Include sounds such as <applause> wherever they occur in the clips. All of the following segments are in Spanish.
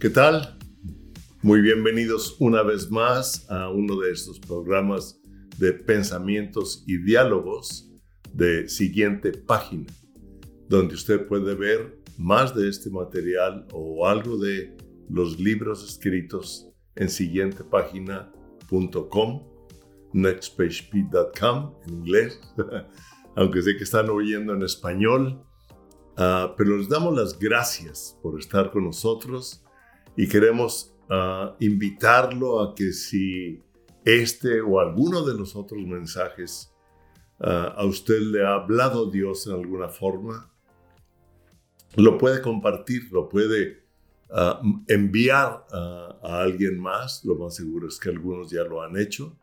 ¿Qué tal? Muy bienvenidos una vez más a uno de estos programas de pensamientos y diálogos de siguiente página, donde usted puede ver más de este material o algo de los libros escritos en siguientepágina.com, nextpagep.com en inglés, <laughs> aunque sé que están oyendo en español, uh, pero les damos las gracias por estar con nosotros y queremos uh, invitarlo a que si este o alguno de los otros mensajes uh, a usted le ha hablado Dios en alguna forma, lo puede compartir, lo puede uh, enviar a alguien más, lo más seguro es que algunos ya lo han hecho,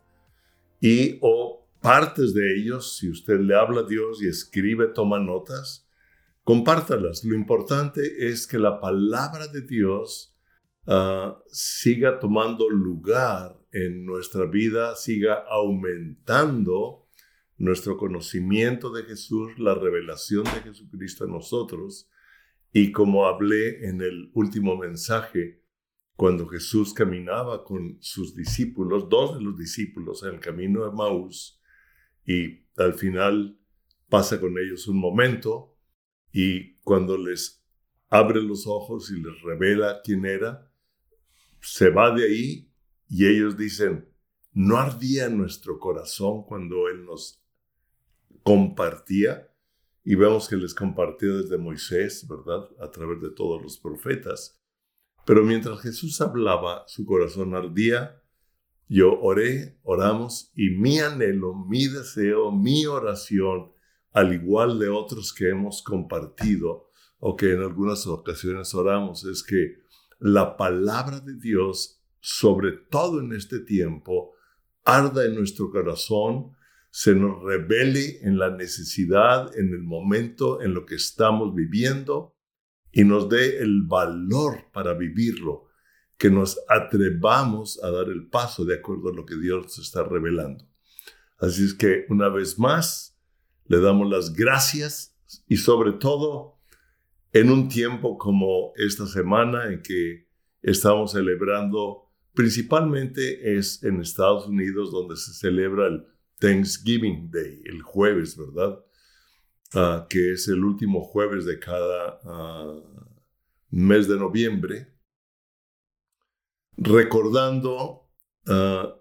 y o partes de ellos, si usted le habla a Dios y escribe, toma notas, compártalas. Lo importante es que la palabra de Dios Ah, siga tomando lugar en nuestra vida, siga aumentando nuestro conocimiento de Jesús, la revelación de Jesucristo en nosotros. Y como hablé en el último mensaje, cuando Jesús caminaba con sus discípulos, dos de los discípulos en el camino de Maús, y al final pasa con ellos un momento, y cuando les abre los ojos y les revela quién era, se va de ahí y ellos dicen, ¿no ardía nuestro corazón cuando Él nos compartía? Y vemos que les compartió desde Moisés, ¿verdad? A través de todos los profetas. Pero mientras Jesús hablaba, su corazón ardía. Yo oré, oramos, y mi anhelo, mi deseo, mi oración, al igual de otros que hemos compartido o que en algunas ocasiones oramos, es que la palabra de Dios, sobre todo en este tiempo, arda en nuestro corazón, se nos revele en la necesidad, en el momento en lo que estamos viviendo y nos dé el valor para vivirlo, que nos atrevamos a dar el paso de acuerdo a lo que Dios está revelando. Así es que una vez más, le damos las gracias y sobre todo en un tiempo como esta semana en que estamos celebrando, principalmente es en Estados Unidos donde se celebra el Thanksgiving Day, el jueves, ¿verdad? Ah, que es el último jueves de cada ah, mes de noviembre, recordando ah,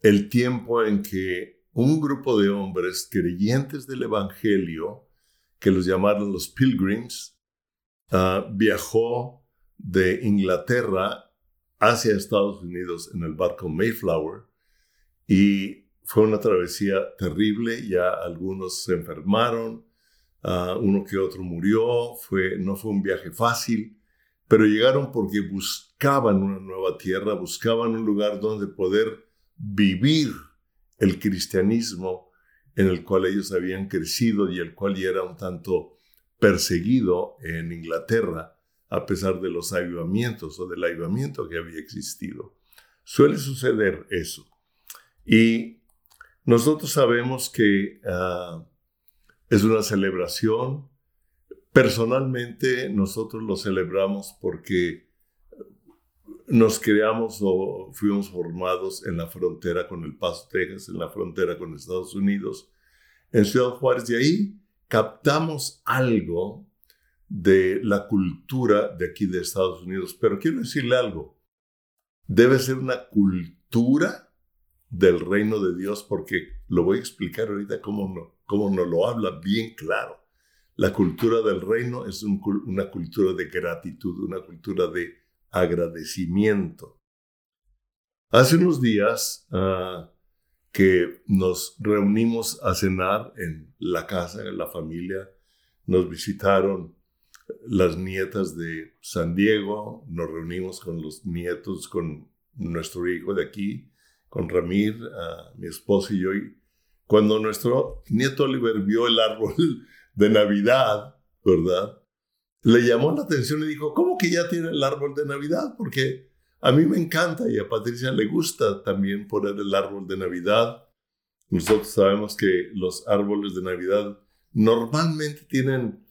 el tiempo en que un grupo de hombres creyentes del Evangelio, que los llamaron los Pilgrims, Ah, viajó de Inglaterra hacia Estados Unidos en el barco Mayflower y fue una travesía terrible, ya algunos se enfermaron, uh, uno que otro murió, no fue un viaje fácil, pero llegaron porque buscaban una nueva tierra, buscaban un lugar donde poder vivir el cristianismo en el cual ellos habían crecido y el cual ya era un tanto perseguido en Inglaterra a pesar de los avivamientos o del avivamiento que había existido. Suele suceder eso. Y nosotros sabemos que ah, es una celebración. Personalmente nosotros lo celebramos porque nos creamos o fuimos formados en la frontera con El Paso, Texas, en la frontera con Estados Unidos, en Ciudad Juárez. De ahí captamos algo de la cultura de aquí de Estados Unidos. Pero quiero decirle algo, debe ser una cultura del reino de Dios porque lo voy a explicar ahorita cómo, no, cómo nos lo habla bien claro. La cultura del reino es una cultura de gratitud, una cultura de agradecimiento. Hace unos días uh, que nos reunimos a cenar en la casa, en la familia. Nos visitaron las nietas de San Diego, nos reunimos con los nietos, con nuestro hijo de aquí, con Ramir, mi esposo y yo. Y cuando nuestro nieto Oliver vio el árbol <laughs> de Navidad, ¿verdad? Le llamó la atención y dijo, ¿cómo que ya tiene el árbol de Navidad? Porque a mí me encanta y a Patricia le gusta también poner el árbol de Navidad. Nosotros sabemos que los árboles de Navidad normalmente tienen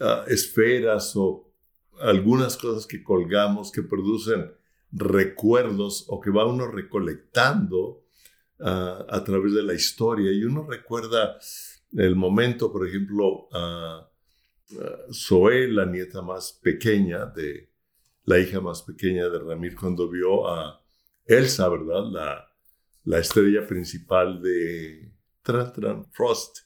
ah, esferas o algunas cosas que colgamos que producen recuerdos o que va uno recolectando ah, a través de la historia y uno recuerda el momento, por ejemplo, a Zoe, la nieta más pequeña de la hija más pequeña de Ramir, cuando vio a Elsa, ¿verdad? La, la estrella principal de Tran Tran Frost.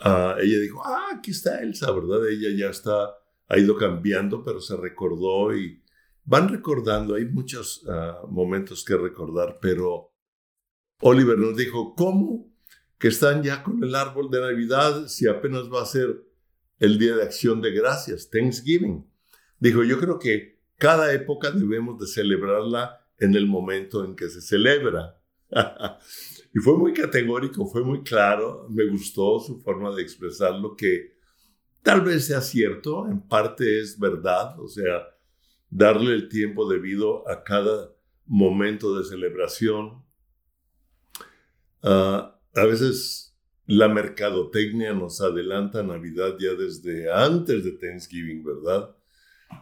Ah, ella dijo, ah, aquí está Elsa, ¿verdad? Ella ya está, ha ido cambiando, pero se recordó y van recordando, hay muchos ah, momentos que recordar, pero Oliver nos dijo, ¿cómo? Que están ya con el árbol de Navidad si apenas va a ser el Día de Acción de Gracias, Thanksgiving. Dijo, yo creo que cada época debemos de celebrarla en el momento en que se celebra. <laughs> y fue muy categórico, fue muy claro, me gustó su forma de expresarlo, que tal vez sea cierto, en parte es verdad, o sea, darle el tiempo debido a cada momento de celebración. Ah, a veces la mercadotecnia nos adelanta Navidad ya desde antes de Thanksgiving, ¿verdad?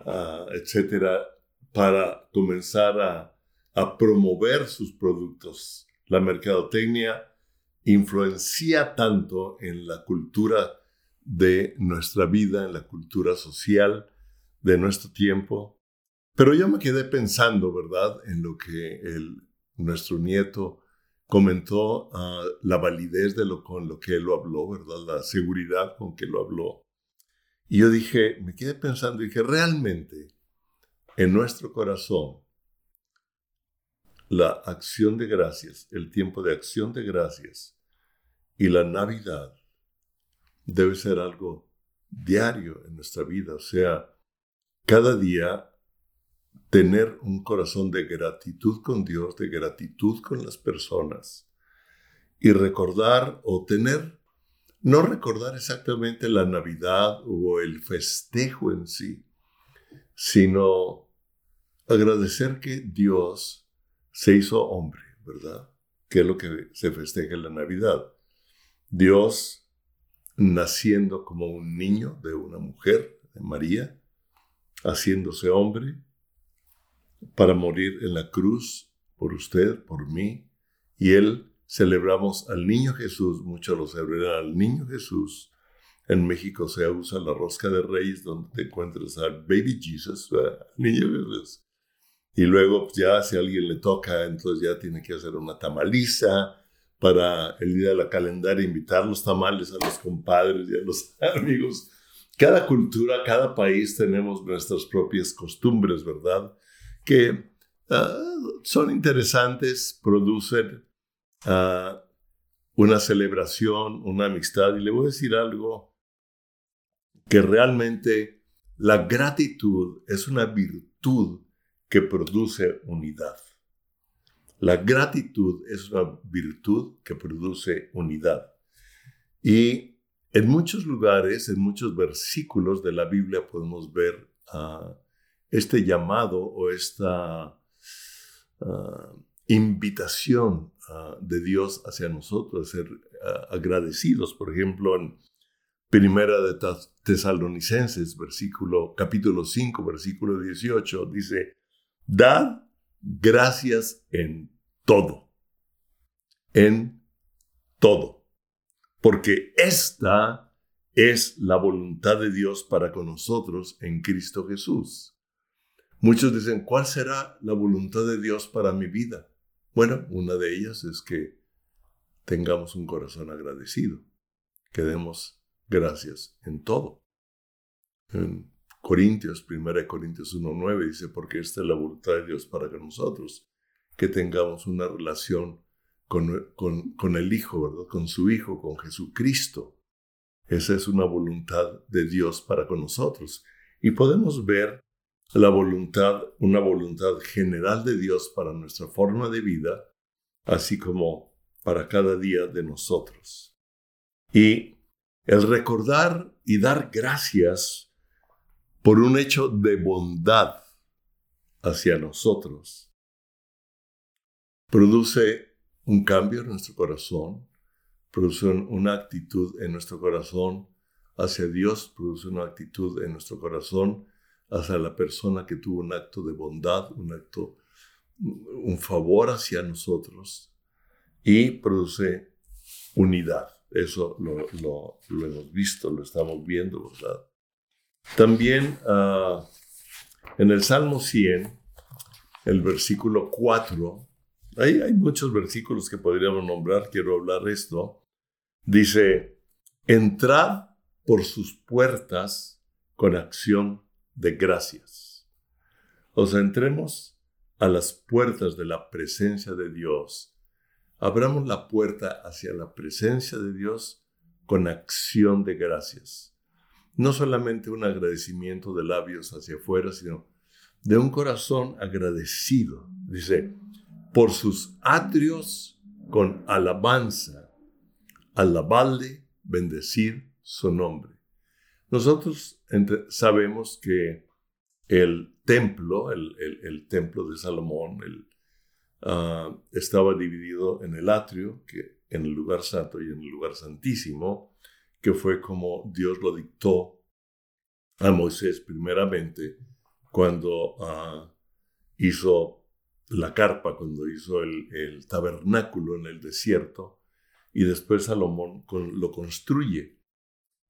Ah, etcétera, para comenzar a promover sus productos. La mercadotecnia influencia tanto en la cultura de nuestra vida, en la cultura social de nuestro tiempo. Pero yo me quedé pensando, ¿verdad?, en lo que nuestro nieto comentó, uh, la validez de lo con lo que él lo habló, ¿verdad?, la seguridad con que lo habló. Y yo dije, me quedé pensando, dije, realmente en nuestro corazón la acción de gracias, el tiempo de acción de gracias y la Navidad debe ser algo diario en nuestra vida, o sea, cada día tener un corazón de gratitud con Dios, de gratitud con las personas y recordar o tener, no recordar exactamente la Navidad o el festejo en sí, sino agradecer que Dios se hizo hombre, ¿verdad? Que es lo que se festeja en la Navidad. Dios naciendo como un niño de una mujer, de María, haciéndose hombre para morir en la cruz por usted, por mí, y él celebramos al niño Jesús, muchos lo celebran al niño Jesús. En México se usa la rosca de reyes donde te encuentras al baby Jesus, al niño Jesús. Y luego pues, ya si a alguien le toca, entonces ya tiene que hacer una tamaliza para el día de la calendaria, invitar los tamales a los compadres y a los <laughs> amigos. Cada cultura, cada país tenemos nuestras propias costumbres, ¿verdad? Que ah, son interesantes, producen una celebración, una amistad. Y le voy a decir algo, que realmente la gratitud es una virtud que produce unidad. La gratitud es una virtud que produce unidad. Y en muchos lugares, en muchos versículos de la Biblia podemos ver ah, este llamado o esta ah, invitación ah, de Dios hacia nosotros ser agradecidos. Por ejemplo, en Primera de Tesalonicenses, versículo, capítulo 5, versículo 18, dice, Dad gracias en todo. En todo. Porque esta es la voluntad de Dios para con nosotros en Cristo Jesús. Muchos dicen, ¿cuál será la voluntad de Dios para mi vida? Bueno, una de ellas es que tengamos un corazón agradecido, que demos gracias en todo. Corintios, 1 Corintios 1.9 dice, porque esta es la voluntad de Dios para que nosotros, que tengamos una relación con, con, el Hijo, ¿verdad? Con su Hijo, con Jesucristo. Esa es una voluntad de Dios para con nosotros. Y podemos ver la voluntad, una voluntad general de Dios para nuestra forma de vida, así como para cada día de nosotros. Y el recordar y dar gracias por un hecho de bondad hacia nosotros, produce un cambio en nuestro corazón, produce una actitud en nuestro corazón hacia Dios, produce una actitud en nuestro corazón hacia la persona que tuvo un acto de bondad, un acto, un favor hacia nosotros y produce unidad. Eso lo, hemos visto, lo estamos viendo, ¿verdad? También ah, en el Salmo 100, el versículo 4, hay, muchos versículos que podríamos nombrar, quiero hablar esto. Dice, entrad por sus puertas con acción de gracias. O sea, entremos a las puertas de la presencia de Dios. Abramos la puerta hacia la presencia de Dios con acción de gracias. No solamente un agradecimiento de labios hacia afuera, sino de un corazón agradecido. Dice, por sus atrios con alabanza, alabarle, bendecir su nombre. Nosotros sabemos que el templo, el, templo de Salomón, ah, estaba dividido en el atrio, que, en el lugar santo y en el lugar santísimo, que fue como Dios lo dictó a Moisés primeramente cuando ah, hizo la carpa, cuando hizo el, tabernáculo en el desierto, y después Salomón lo construye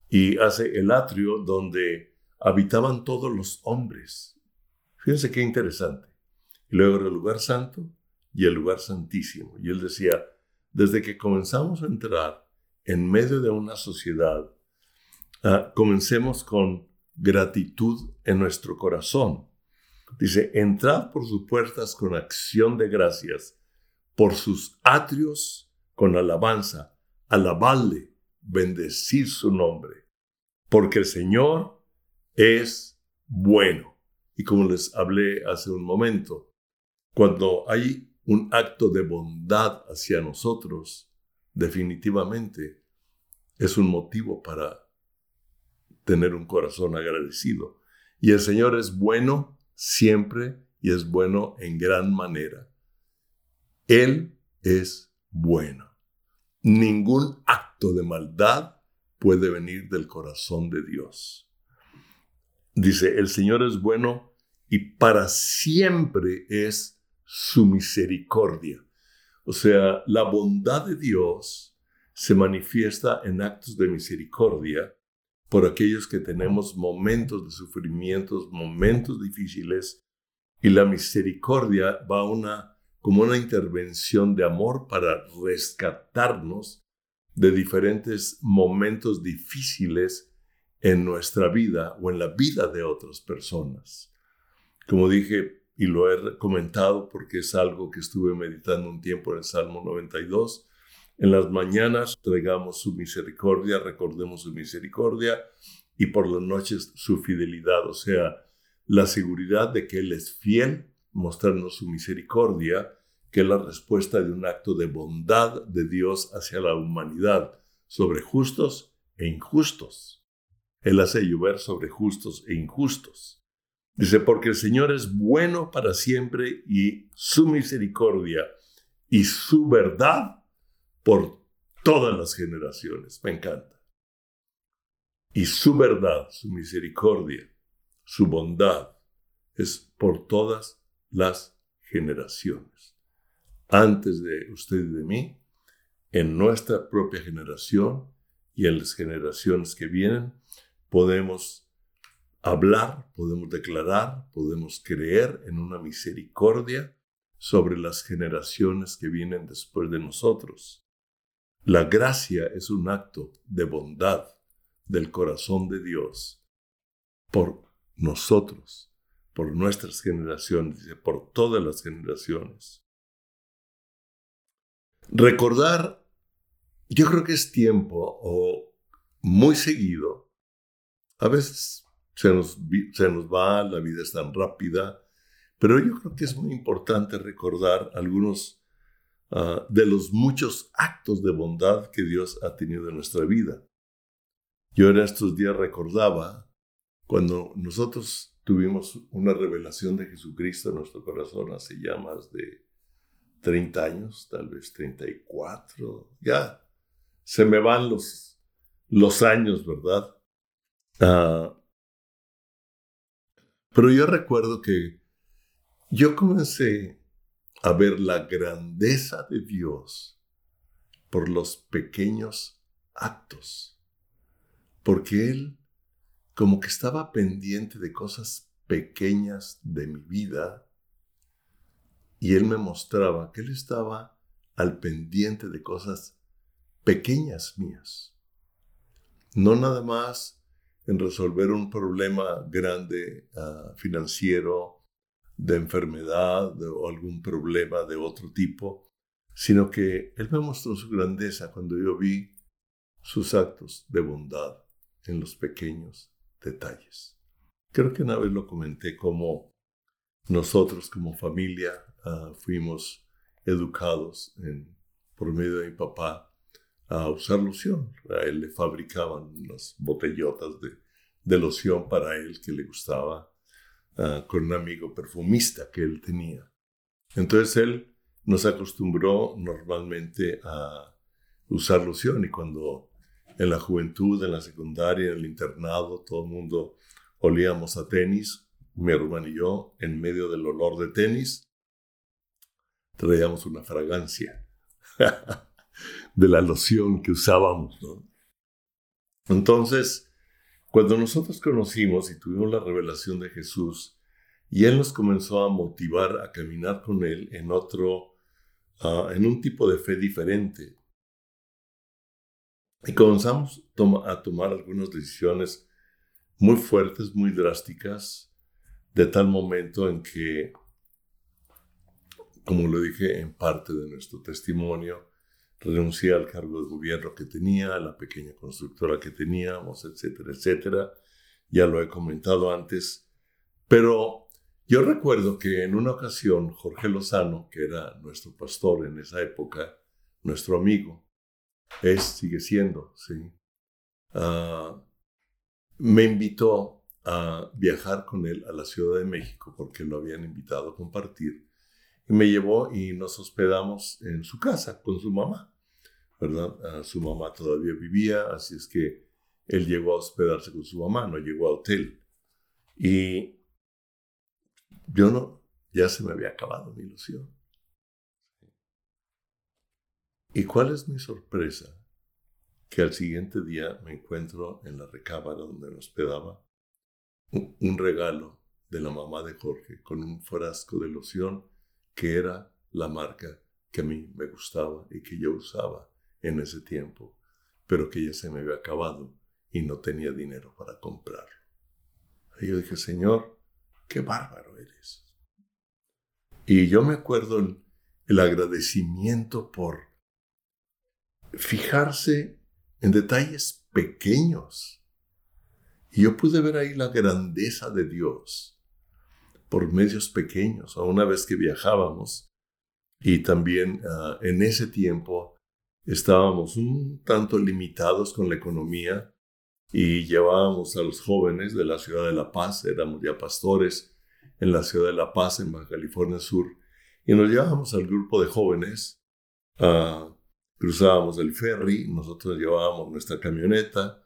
y hace el atrio donde habitaban todos los hombres. Fíjense qué interesante. Y luego el lugar santo y el lugar santísimo. Y él decía, desde que comenzamos a entrar en medio de una sociedad, ah, comencemos con gratitud en nuestro corazón. Dice, entrad por sus puertas con acción de gracias, por sus atrios con alabanza, alabadle, bendecir su nombre, porque el Señor es bueno. Y como les hablé hace un momento, cuando hay un acto de bondad hacia nosotros, definitivamente es un motivo para tener un corazón agradecido. Y el Señor es bueno siempre y es bueno en gran manera. Él es bueno. Ningún acto de maldad puede venir del corazón de Dios. Dice, el Señor es bueno y para siempre es su misericordia. O sea, la bondad de Dios se manifiesta en actos de misericordia por aquellos que tenemos momentos de sufrimientos, momentos difíciles, y la misericordia va una, como una intervención de amor para rescatarnos de diferentes momentos difíciles en nuestra vida o en la vida de otras personas. Como dije, y lo he comentado porque es algo que estuve meditando un tiempo en el Salmo 92, en las mañanas traigamos su misericordia, recordemos su misericordia y por las noches su fidelidad, o sea, la seguridad de que Él es fiel, mostrarnos su misericordia, que es la respuesta de un acto de bondad de Dios hacia la humanidad, sobre justos e injustos. Él hace llover sobre justos e injustos. Dice, porque el Señor es bueno para siempre y su misericordia y su verdad por todas las generaciones. Me encanta. Y su verdad, su misericordia, su bondad es por todas las generaciones. Antes de usted y de mí, en nuestra propia generación y en las generaciones que vienen, podemos hablar, podemos declarar, podemos creer en una misericordia sobre las generaciones que vienen después de nosotros. La gracia es un acto de bondad del corazón de Dios por nosotros, por nuestras generaciones, por todas las generaciones. Recordar, yo creo que es tiempo o muy seguido, a veces se nos, se nos va, la vida es tan rápida, pero yo creo que es muy importante recordar algunos Ah, de los muchos actos de bondad que Dios ha tenido en nuestra vida. Yo en estos días recordaba cuando nosotros tuvimos una revelación de Jesucristo en nuestro corazón hace ya de 30 años, tal vez 34, ya se me van los, los años, ¿verdad? Ah, Pero yo recuerdo que yo comencé a ver la grandeza de Dios por los pequeños actos, porque Él como que estaba pendiente de cosas pequeñas de mi vida y Él me mostraba que Él estaba al pendiente de cosas pequeñas mías. No nada más en resolver un problema grande ah, financiero, de enfermedad o algún problema de otro tipo, sino que Él me mostró su grandeza cuando yo vi sus actos de bondad en los pequeños detalles. Creo que una vez lo comenté como nosotros como familia ah, fuimos educados por medio de mi papá a usar loción. A él le fabricaban unas botellotas de, de loción para él que le gustaba ah, con un amigo perfumista que él tenía. Entonces él nos acostumbró normalmente a usar loción y cuando en la juventud, en la secundaria, en el internado, todo el mundo olíamos a tenis, mi hermano y yo, en medio del olor de tenis, traíamos una fragancia <laughs> de la loción que usábamos. Entonces, cuando nosotros conocimos y tuvimos la revelación de Jesús, y Él nos comenzó a motivar a caminar con Él en otro, ah, en un tipo de fe diferente. Y comenzamos a tomar algunas decisiones muy fuertes, muy drásticas, de tal momento en que, como lo dije en parte de nuestro testimonio, renuncié al cargo de gobierno que tenía, a la pequeña constructora que teníamos, etcétera, etcétera. Ya lo he comentado antes. Pero yo recuerdo que en una ocasión Jorge Lozano, que era nuestro pastor en esa época, nuestro amigo, es, sigue siendo, sí, ah, me invitó a viajar con él a la Ciudad de México porque lo habían invitado a compartir. Y me llevó y nos hospedamos en su casa con su mamá. ¿verdad? su mamá todavía vivía, así es que él llegó a hospedarse con su mamá, no llegó a hotel. Y yo no, ya se me había acabado mi ilusión. ¿Y cuál es mi sorpresa? Que al siguiente día me encuentro en la recámara donde me hospedaba un regalo de la mamá de Jorge con un frasco de loción que era la marca que a mí me gustaba y que yo usaba en ese tiempo, pero que ya se me había acabado y no tenía dinero para comprarlo. Y yo dije, Señor, qué bárbaro eres. Y yo me acuerdo el, el agradecimiento por fijarse en detalles pequeños. Y yo pude ver ahí la grandeza de Dios por medios pequeños. A una vez que viajábamos y también ah, en ese tiempo estábamos un tanto limitados con la economía y llevábamos a los jóvenes de la ciudad de La Paz, éramos ya pastores en la ciudad de La Paz, en Baja California Sur, y nos llevábamos al grupo de jóvenes, uh, cruzábamos el ferry, nosotros llevábamos nuestra camioneta,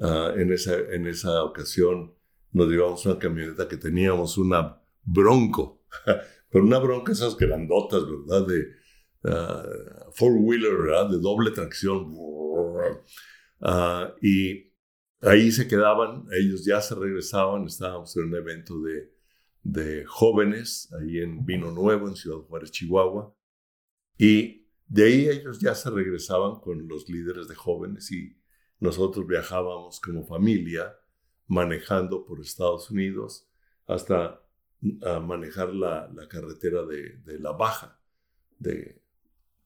ah, en, esa, en esa ocasión nos llevábamos una camioneta que teníamos una bronco, <laughs> pero una bronca esas grandotas, ¿verdad? De, Uh, four-wheeler, de doble tracción. Uh, y ahí se quedaban, ellos ya se regresaban, estábamos en un evento de, de jóvenes, ahí en Vino Nuevo, en Ciudad Juárez, Chihuahua. Y de ahí ellos ya se regresaban con los líderes de jóvenes y nosotros viajábamos como familia manejando por Estados Unidos hasta uh, manejar la, la carretera de, de, La Baja, de,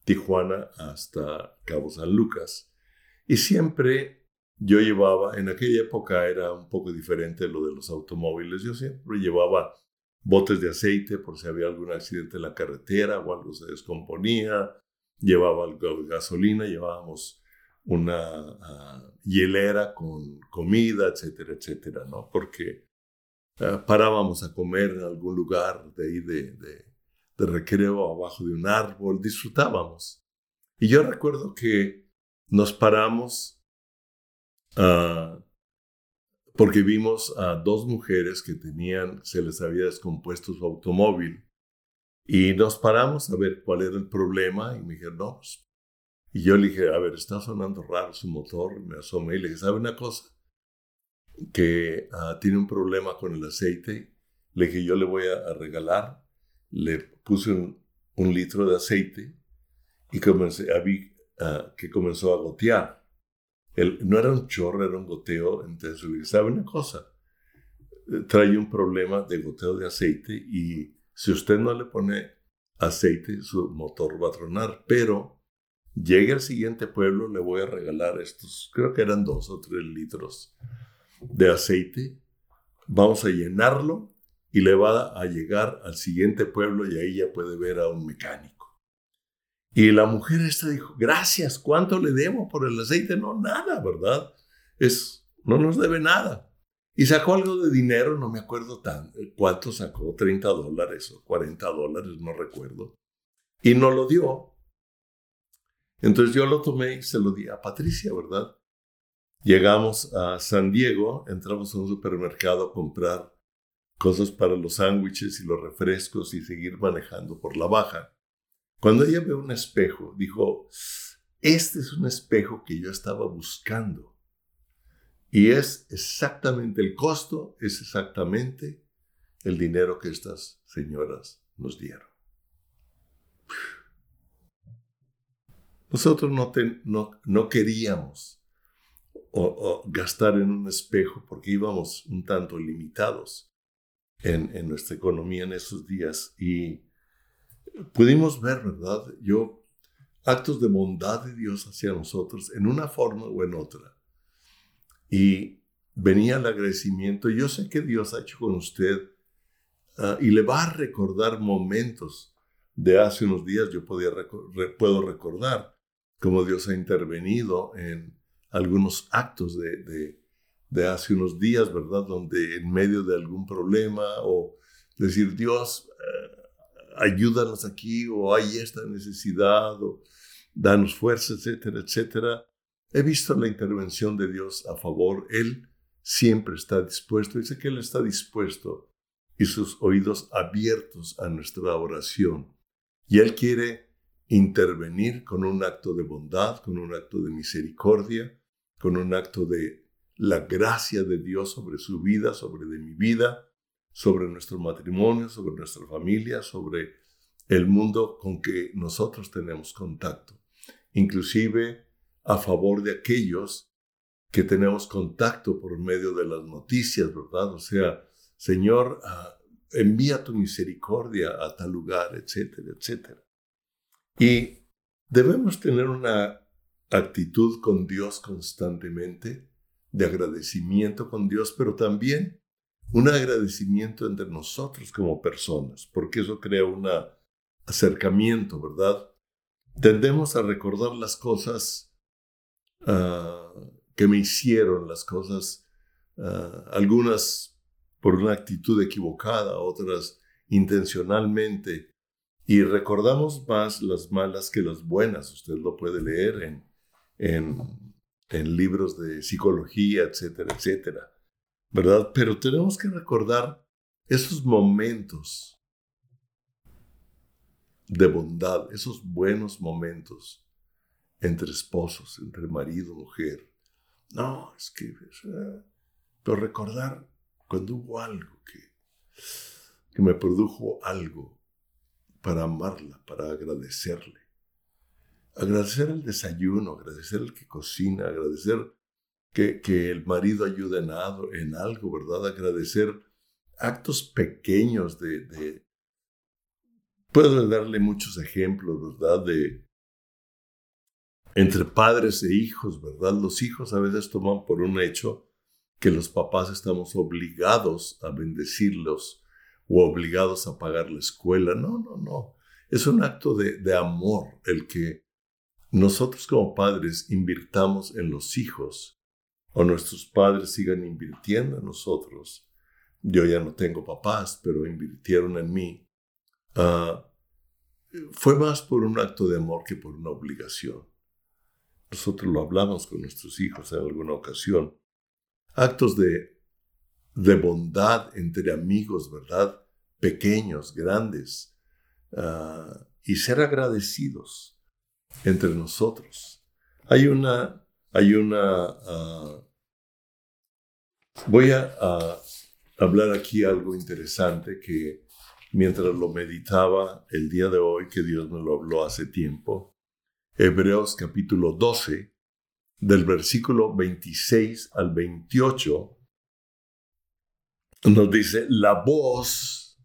Tijuana hasta Cabo San Lucas. Y siempre yo llevaba, en aquella época era un poco diferente lo de los automóviles, yo siempre llevaba botes de aceite por si había algún accidente en la carretera o algo se descomponía, llevaba gasolina, llevábamos una ah, hielera con comida, etcétera, etcétera, ¿no? Porque ah, parábamos a comer en algún lugar de ahí de de recreo abajo de un árbol, disfrutábamos. Y yo recuerdo que nos paramos ah, porque vimos a dos mujeres que tenían, se les había descompuesto su automóvil y nos paramos a ver cuál era el problema y me dijeron, no, pues". y yo le dije, a ver, está sonando raro su motor, me asomé y le dije, ¿sabe una cosa? Que ah, tiene un problema con el aceite, le dije, yo le voy a, regalar, le puse un, litro de aceite y comencé, a vi ah, que comenzó a gotear no era un chorro, era un goteo. Entonces, ¿sabe una cosa? Trae un problema de goteo de aceite y si usted no le pone aceite, su motor va a tronar. Pero llegue al siguiente pueblo, le voy a regalar estos, creo que eran dos o tres litros de aceite. Vamos a llenarlo y le va a llegar al siguiente pueblo y ahí ya puede ver a un mecánico. Y la mujer esta dijo, gracias, ¿cuánto le debo por el aceite? No, nada, ¿verdad? Es, no nos debe nada. Y sacó algo de dinero, no me acuerdo tan, cuánto sacó, 30 dólares o 40 dólares, no recuerdo. Y no lo dio. Entonces yo lo tomé y se lo di a Patricia, ¿verdad? Llegamos a San Diego, entramos a un supermercado a comprar cosas para los sándwiches y los refrescos y seguir manejando por la baja. Cuando ella ve un espejo, dijo, este es un espejo que yo estaba buscando. Y es exactamente el costo, es exactamente el dinero que estas señoras nos dieron. Nosotros no, no, queríamos gastar en un espejo porque íbamos un tanto limitados en, en nuestra economía en esos días y pudimos ver, ¿verdad? Yo, actos de bondad de Dios hacia nosotros en una forma o en otra. Y venía el agradecimiento. Yo sé que Dios ha hecho con usted ah, y le va a recordar momentos de hace unos días. Yo podía puedo recordar cómo Dios ha intervenido en algunos actos de, de hace unos días, ¿verdad? Donde en medio de algún problema o decir, Dios, eh, ayúdanos aquí o hay esta necesidad o danos fuerza, etcétera, etcétera. He visto la intervención de Dios a favor. Él siempre está dispuesto. Dice que Él está dispuesto y sus oídos abiertos a nuestra oración. Y Él quiere intervenir con un acto de bondad, con un acto de misericordia, con un acto de la gracia de Dios sobre su vida, sobre de mi vida, sobre nuestro matrimonio, sobre nuestra familia, sobre el mundo con que nosotros tenemos contacto, inclusive a favor de aquellos que tenemos contacto por medio de las noticias, ¿verdad? O sea, Señor, ah, envía tu misericordia a tal lugar, etcétera, etcétera. Y debemos tener una actitud con Dios constantemente, de agradecimiento con Dios, pero también un agradecimiento entre nosotros como personas, porque eso crea un acercamiento, ¿verdad? Tendemos a recordar las cosas ah, que me hicieron, las cosas, ah, algunas por una actitud equivocada, otras intencionalmente, y recordamos más las malas que las buenas. Usted lo puede leer en, en, libros de psicología, etcétera, etcétera. ¿verdad? Pero tenemos que recordar esos momentos de bondad, esos buenos momentos entre esposos, entre marido, mujer. No, es que, pero recordar cuando hubo algo que, que me produjo algo para amarla, para agradecerle. Agradecer el desayuno, agradecer el que cocina, agradecer que, el marido ayude en, en, algo, ¿verdad? Agradecer actos pequeños de, de... Puedo darle muchos ejemplos, ¿verdad? De entre padres e hijos, ¿verdad? Los hijos a veces toman por un hecho que los papás estamos obligados a bendecirlos o obligados a pagar la escuela. No, no, no. Es un acto de, de amor el que nosotros como padres invirtamos en los hijos o nuestros padres sigan invirtiendo en nosotros. Yo ya no tengo papás, pero invirtieron en mí. Ah, fue más por un acto de amor que por una obligación. Nosotros lo hablamos con nuestros hijos en alguna ocasión. Actos de de bondad entre amigos, ¿verdad? Pequeños, grandes, ah, y ser agradecidos entre nosotros. Hay una, hay una, ah, voy a, hablar aquí algo interesante que mientras lo meditaba el día de hoy, que Dios me lo habló hace tiempo, Hebreos capítulo 12, del versículo 26 al 28, nos dice, la voz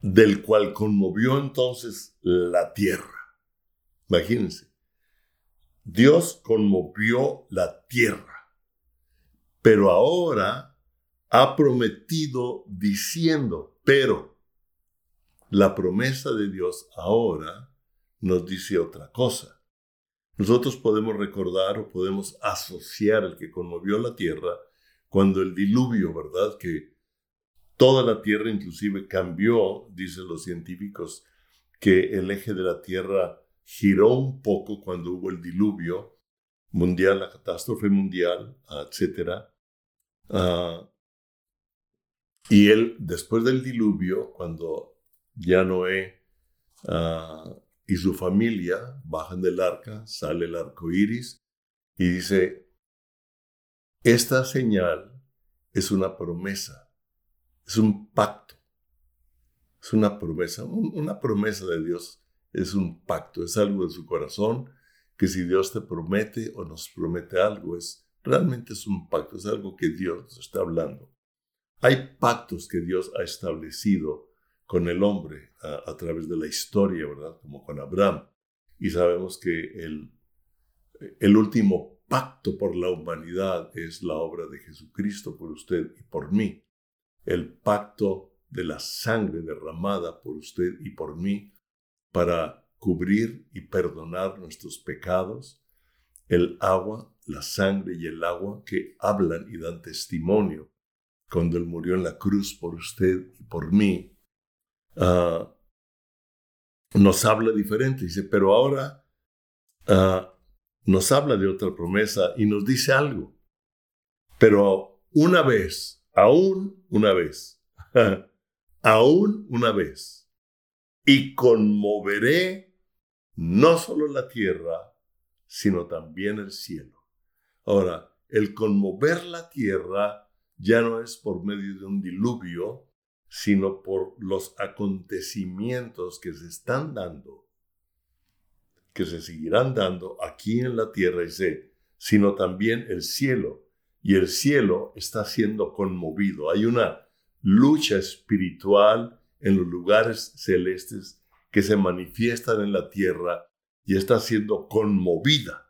del cual conmovió entonces la tierra. Imagínense, Dios conmovió la tierra, pero ahora ha prometido diciendo, pero la promesa de Dios ahora nos dice otra cosa. Nosotros podemos recordar o podemos asociar el que conmovió la tierra cuando el diluvio, ¿verdad? Que toda la Tierra inclusive cambió, dicen los científicos, que el eje de la Tierra giró un poco cuando hubo el diluvio mundial, la catástrofe mundial, etc. Ah, y él, después del diluvio, cuando ya Noé ah, y su familia bajan del arca, sale el arco iris y dice: esta señal es una promesa, es un pacto, es una promesa, una promesa de Dios es un pacto, es algo de su corazón que si Dios te promete o nos promete algo, es realmente es un pacto, es algo que Dios nos está hablando. Hay pactos que Dios ha establecido con el hombre a, través de la historia, ¿verdad? Como con Abraham. Y sabemos que el, el último pacto por la humanidad es la obra de Jesucristo por usted y por mí. El pacto de la sangre derramada por usted y por mí para cubrir y perdonar nuestros pecados. El agua, la sangre y el agua que hablan y dan testimonio cuando Él murió en la cruz por usted y por mí. Ah, nos habla diferente. Dice, pero ahora ah, nos habla de otra promesa y nos dice algo. Pero una vez, aún una vez, <laughs> aún una vez, y conmoveré no solo la tierra, sino también el cielo. Ahora, el conmover la tierra ya no es por medio de un diluvio, sino por los acontecimientos que se están dando que se seguirán dando aquí en la tierra, dice, sino también el cielo. Y el cielo está siendo conmovido. Hay una lucha espiritual en los lugares celestes que se manifiestan en la tierra y está siendo conmovida.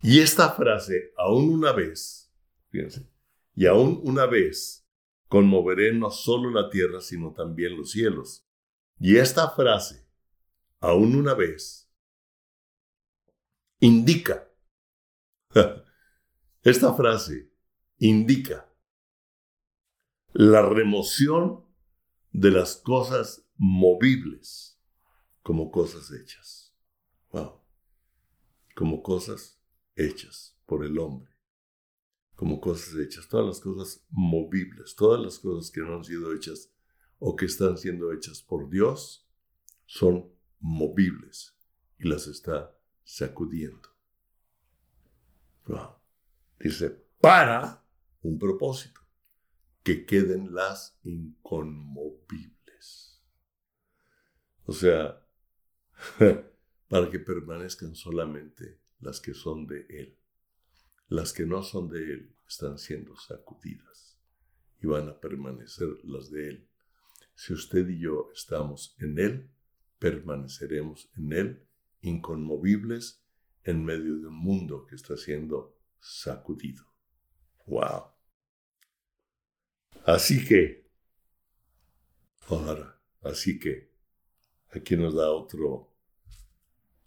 Y esta frase, aún una vez, fíjense, y aún una vez, conmoveré no solo la tierra, sino también los cielos. Y esta frase, aún una vez, indica. <laughs> Esta frase indica la remoción de las cosas movibles como cosas hechas. Wow. Como cosas hechas por el hombre. Como cosas hechas. Todas las cosas movibles, todas las cosas que no han sido hechas o que están siendo hechas por Dios son movibles y las está sacudiendo. Dice, para un propósito, que queden las inconmovibles. O sea, <laughs> para que permanezcan solamente las que son de Él. Las que no son de Él están siendo sacudidas y van a permanecer las de Él. Si usted y yo estamos en Él, permaneceremos en Él inconmovibles en medio de un mundo que está siendo sacudido. ¡Wow! Así que, ahora, así que, aquí nos da otro,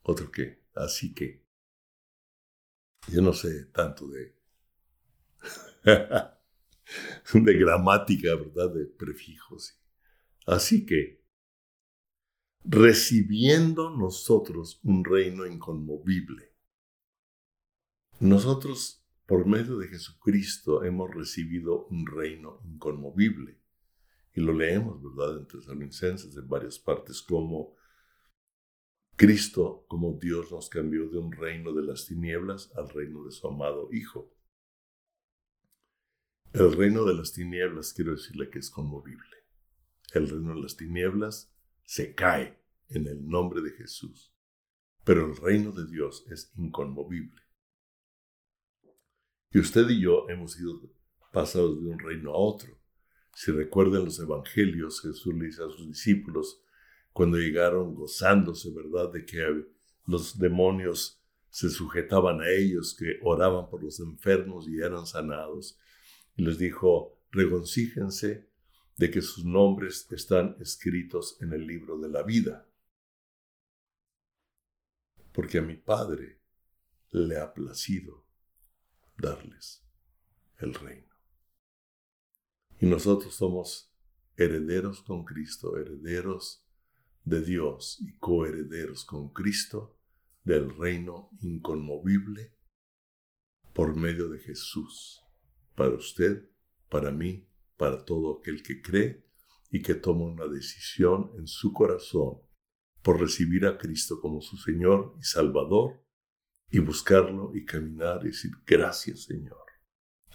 otro que, así que, yo no sé tanto de, <laughs> de gramática, ¿verdad? De prefijos. Así que, recibiendo nosotros un reino inconmovible. Nosotros por medio de Jesucristo hemos recibido un reino inconmovible. Y lo leemos, ¿verdad?, en Tesalonicenses, en varias partes, como Cristo, como Dios nos cambió de un reino de las tinieblas al reino de su amado Hijo. El reino de las tinieblas, quiero decirle que es conmovible. El reino de las tinieblas se cae en el nombre de Jesús, pero el reino de Dios es inconmovible. Y usted y yo hemos sido pasados de un reino a otro. Si recuerdan los evangelios, Jesús le dice a sus discípulos, cuando llegaron gozándose, ¿verdad?, de que los demonios se sujetaban a ellos, que oraban por los enfermos y eran sanados. Y les dijo, regoncíjense de que sus nombres están escritos en el libro de la vida. Porque a mi Padre le ha placido darles el reino. Y nosotros somos herederos con Cristo, herederos de Dios y coherederos con Cristo del reino inconmovible por medio de Jesús, para usted, para mí, para todo aquel que cree y que toma una decisión en su corazón por recibir a Cristo como su Señor y Salvador y buscarlo y caminar y decir, gracias Señor.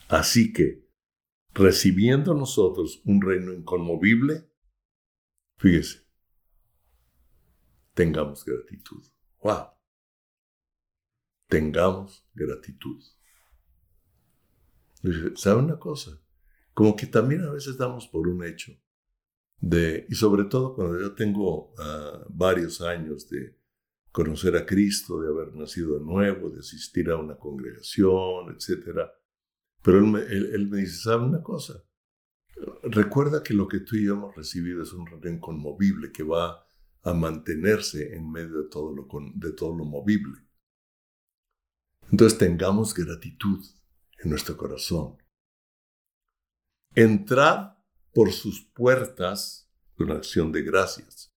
Así que, recibiendo nosotros un reino inconmovible, fíjese, tengamos gratitud. ¡Wow! Tengamos gratitud. ¿Sabe una cosa? Como que también a veces damos por un hecho de, y sobre todo cuando yo tengo ah, varios años de conocer a Cristo, de haber nacido de nuevo, de asistir a una congregación, etc. Pero él me, él, me dice, ¿sabe una cosa? Recuerda que lo que tú y yo hemos recibido es un reino inconmovible que va a mantenerse en medio de todo lo, de todo lo movible. Entonces tengamos gratitud en nuestro corazón. Entrad por sus puertas con acción de gracias.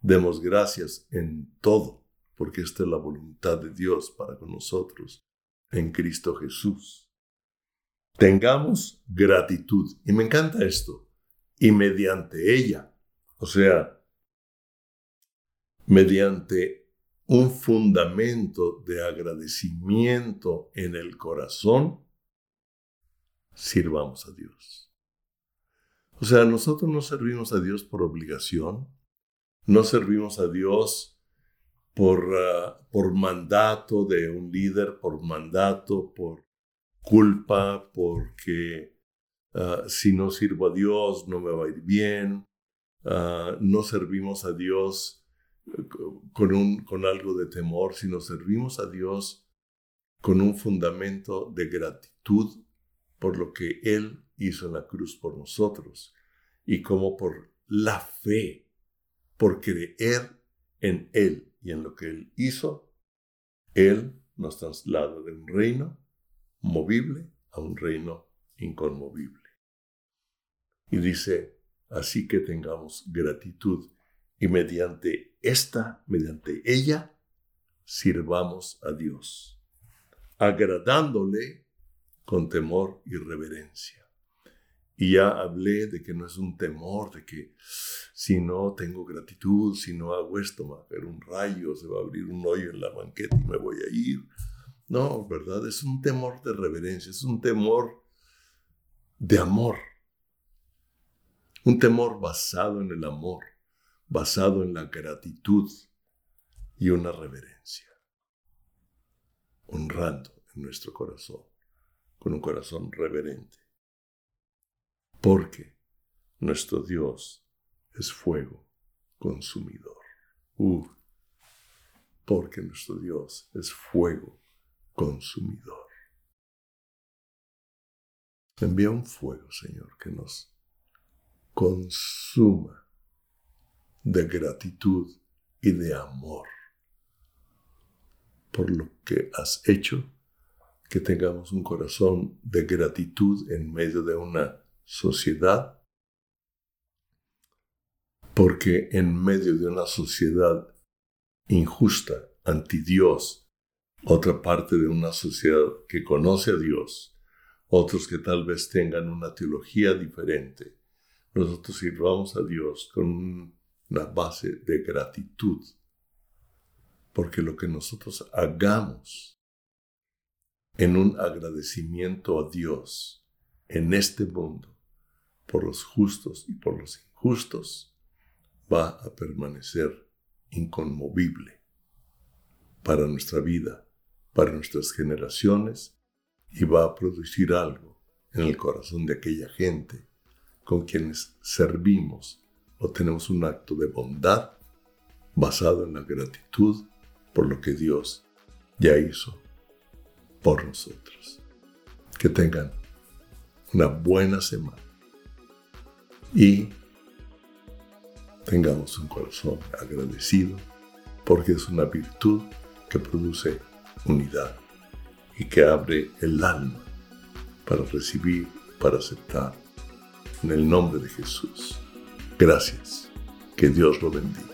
Demos gracias en todo porque esta es la voluntad de Dios para con nosotros en Cristo Jesús. Tengamos gratitud. Y me encanta esto. Y mediante ella, o sea, mediante un fundamento de agradecimiento en el corazón, sirvamos a Dios. O sea, nosotros no servimos a Dios por obligación, no servimos a Dios por, ah, por mandato de un líder, por mandato, por culpa, porque ah, si no sirvo a Dios no me va a ir bien, ah, no servimos a Dios con, un, con algo de temor, sino servimos a Dios con un fundamento de gratitud por lo que Él hizo en la cruz por nosotros y como por la fe, por creer en Él y en lo que Él hizo, Él nos traslada de un reino movible a un reino inconmovible. Y dice, así que tengamos gratitud y mediante esta, mediante ella, sirvamos a Dios, agradándole con temor y reverencia. Y ya hablé de que no es un temor, de que si no tengo gratitud, si no hago esto, va a caer un rayo, se va a abrir un hoyo en la banqueta y me voy a ir. No, ¿verdad? Es un temor de reverencia, es un temor de amor. Un temor basado en el amor, basado en la gratitud y una reverencia. Honrando en nuestro corazón, con un corazón reverente porque nuestro Dios es fuego consumidor. Uh, porque nuestro Dios es fuego consumidor. Envía un fuego, Señor, que nos consuma de gratitud y de amor por lo que has hecho, que tengamos un corazón de gratitud en medio de una sociedad, porque en medio de una sociedad injusta, anti Dios, otra parte de una sociedad que conoce a Dios, otros que tal vez tengan una teología diferente. Nosotros sirvamos a Dios con una base de gratitud, porque lo que nosotros hagamos en un agradecimiento a Dios en este mundo, por los justos y por los injustos, va a permanecer inconmovible para nuestra vida para nuestras generaciones y va a producir algo en el corazón de aquella gente con quienes servimos o tenemos un acto de bondad basado en la gratitud por lo que Dios ya hizo por nosotros. Que tengan una buena semana y tengamos un corazón agradecido porque es una virtud que produce unidad y que abre el alma para recibir, para aceptar. En el nombre de Jesús. Gracias. Que Dios lo bendiga.